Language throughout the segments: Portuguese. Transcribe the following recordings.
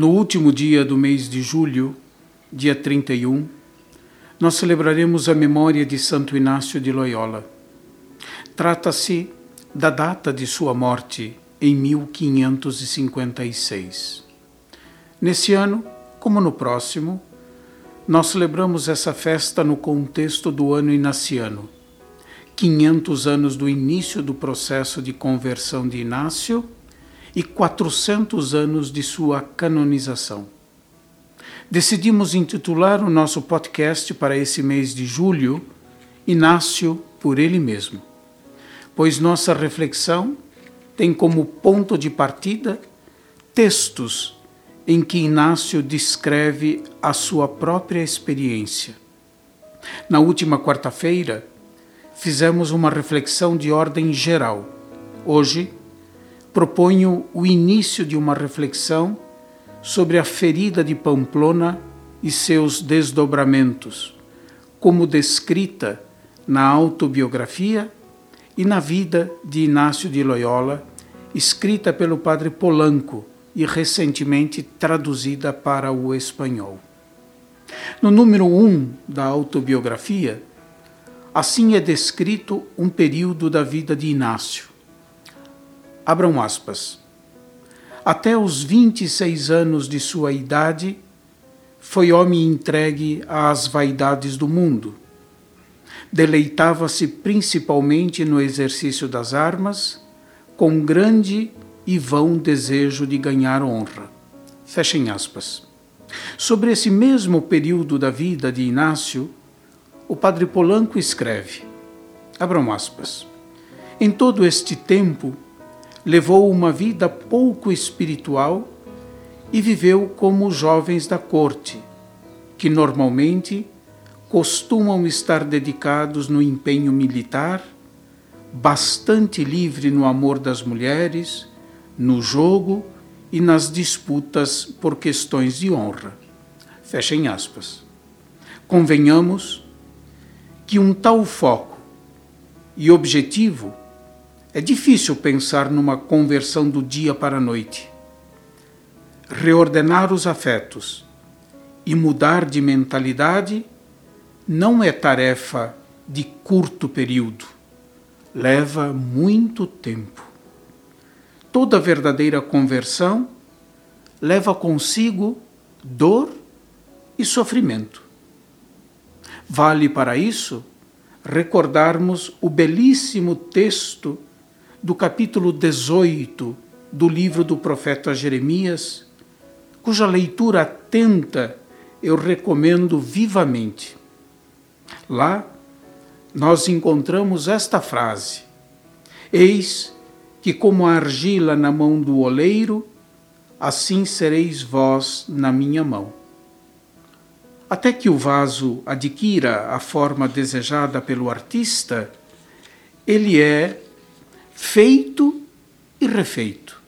No último dia do mês de julho, dia 31, nós celebraremos a memória de Santo Inácio de Loyola. Trata-se da data de sua morte em 1556. Nesse ano, como no próximo, nós celebramos essa festa no contexto do ano inaciano, 500 anos do início do processo de conversão de Inácio e 400 anos de sua canonização. Decidimos intitular o nosso podcast para esse mês de julho Inácio por ele mesmo, pois nossa reflexão tem como ponto de partida textos em que Inácio descreve a sua própria experiência. Na última quarta-feira, fizemos uma reflexão de ordem geral. Hoje, proponho o início de uma reflexão sobre a ferida de Pamplona e seus desdobramentos, como descrita na autobiografia e na vida de Inácio de Loyola, escrita pelo padre Polanco e recentemente traduzida para o espanhol. No número 1 um da autobiografia, assim é descrito um período da vida de Inácio. Abram aspas. Até os 26 anos de sua idade, foi homem entregue às vaidades do mundo. Deleitava-se principalmente no exercício das armas, com grande e vão desejo de ganhar honra. Fechem aspas. Sobre esse mesmo período da vida de Inácio, o padre Polanco escreve: abram aspas. Em todo este tempo, levou uma vida pouco espiritual e viveu como os jovens da corte, que normalmente costumam estar dedicados no empenho militar, bastante livre no amor das mulheres, no jogo e nas disputas por questões de honra. Fechem aspas. Convenhamos que um tal foco e objetivo é difícil pensar numa conversão do dia para a noite. Reordenar os afetos e mudar de mentalidade não é tarefa de curto período, leva muito tempo. Toda verdadeira conversão leva consigo dor e sofrimento. Vale para isso recordarmos o belíssimo texto do capítulo 18 do livro do profeta Jeremias, cuja leitura atenta eu recomendo vivamente. Lá nós encontramos esta frase: Eis que, como a argila na mão do oleiro, assim sereis vós na minha mão. Até que o vaso adquira a forma desejada pelo artista, ele é feito e refeito.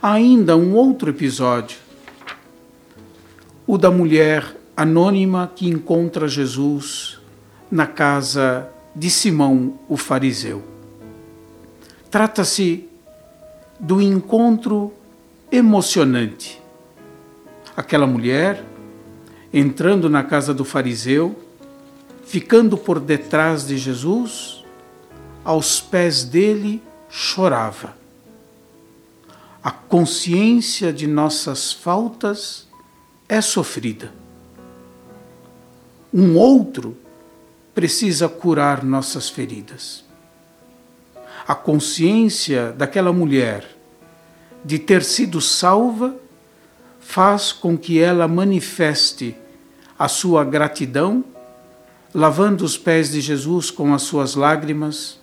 Ainda um outro episódio, o da mulher anônima que encontra Jesus na casa de Simão o fariseu. Trata-se do encontro emocionante. Aquela mulher entrando na casa do fariseu, ficando por detrás de Jesus, aos pés dele chorava. A consciência de nossas faltas é sofrida. Um outro precisa curar nossas feridas. A consciência daquela mulher de ter sido salva faz com que ela manifeste a sua gratidão, lavando os pés de Jesus com as suas lágrimas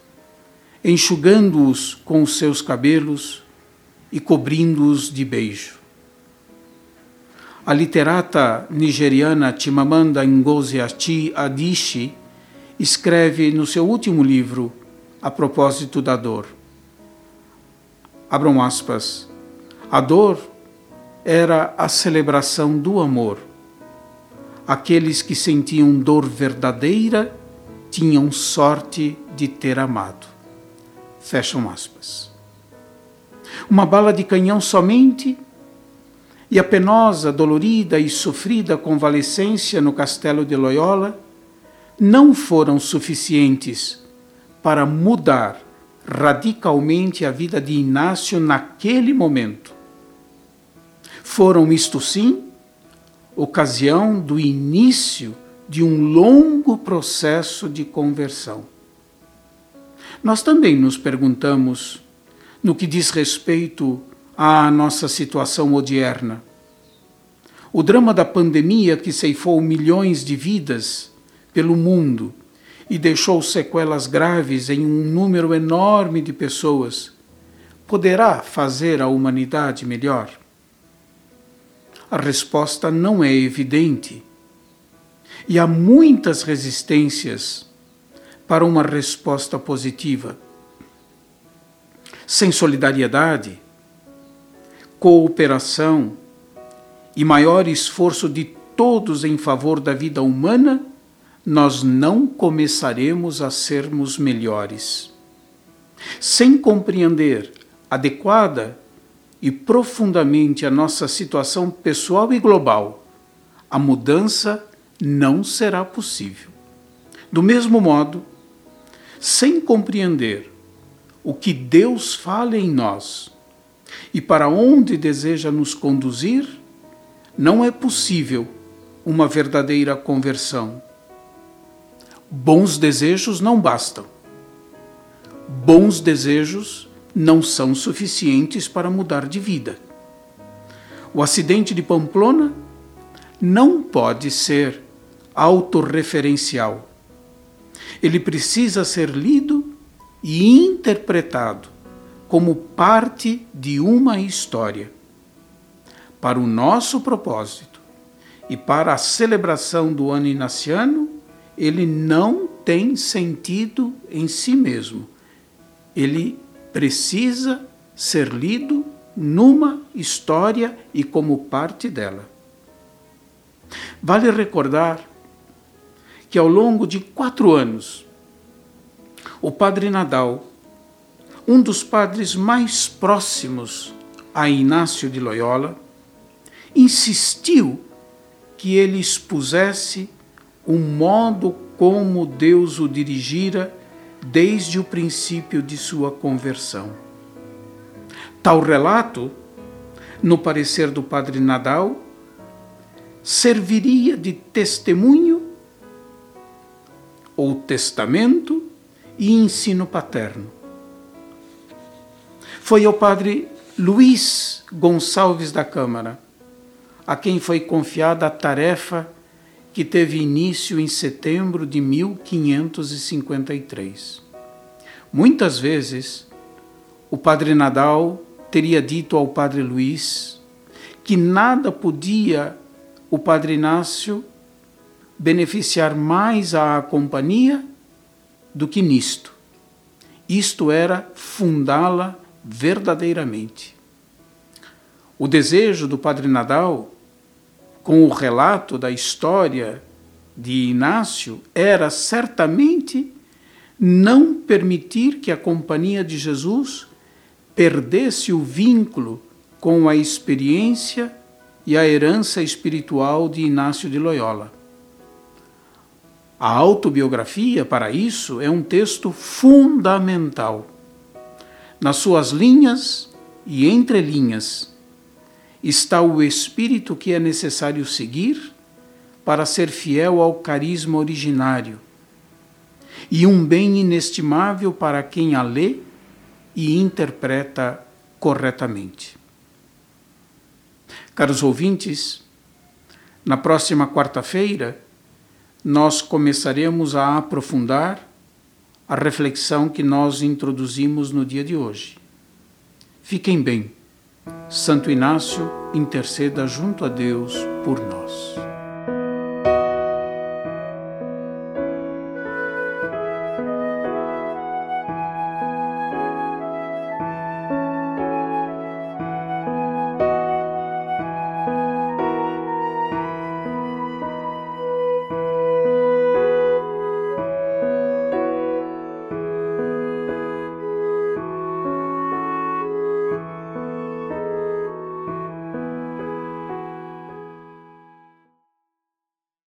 enxugando-os com os seus cabelos e cobrindo-os de beijo. A literata nigeriana Chimamanda Ngozi Adichie escreve no seu último livro a propósito da dor. Abram aspas. A dor era a celebração do amor. Aqueles que sentiam dor verdadeira tinham sorte de ter amado. Fecham aspas. Uma bala de canhão somente e a penosa, dolorida e sofrida convalescência no castelo de Loyola não foram suficientes para mudar radicalmente a vida de Inácio naquele momento. Foram, isto sim, ocasião do início de um longo processo de conversão. Nós também nos perguntamos, no que diz respeito à nossa situação odierna, o drama da pandemia que ceifou milhões de vidas pelo mundo e deixou sequelas graves em um número enorme de pessoas, poderá fazer a humanidade melhor? A resposta não é evidente. E há muitas resistências para uma resposta positiva. Sem solidariedade, cooperação e maior esforço de todos em favor da vida humana, nós não começaremos a sermos melhores. Sem compreender adequada e profundamente a nossa situação pessoal e global, a mudança não será possível. Do mesmo modo, sem compreender o que Deus fala em nós e para onde deseja nos conduzir, não é possível uma verdadeira conversão Bons desejos não bastam. Bons desejos não são suficientes para mudar de vida. O acidente de Pamplona não pode ser autorreferencial. Ele precisa ser lido e interpretado como parte de uma história. Para o nosso propósito e para a celebração do ano inaciano, ele não tem sentido em si mesmo. Ele precisa ser lido numa história e como parte dela. Vale recordar que ao longo de quatro anos, o Padre Nadal, um dos padres mais próximos a Inácio de Loyola, insistiu que ele expusesse o modo como Deus o dirigira desde o princípio de sua conversão. Tal relato, no parecer do Padre Nadal, serviria de testemunho ou testamento e ensino paterno. Foi ao Padre Luiz Gonçalves da Câmara a quem foi confiada a tarefa que teve início em setembro de 1553. Muitas vezes, o padre Nadal teria dito ao padre Luís que nada podia o padre Inácio beneficiar mais à companhia do que nisto. Isto era fundá-la verdadeiramente. O desejo do padre Nadal com o relato da história de Inácio era certamente não permitir que a companhia de Jesus perdesse o vínculo com a experiência e a herança espiritual de Inácio de Loyola. A autobiografia, para isso, é um texto fundamental. Nas suas linhas e entrelinhas, está o espírito que é necessário seguir para ser fiel ao carisma originário e um bem inestimável para quem a lê e interpreta corretamente. Caros ouvintes, na próxima quarta-feira nós começaremos a aprofundar a reflexão que nós introduzimos no dia de hoje. Fiquem bem. Santo Inácio, interceda junto a Deus por nós.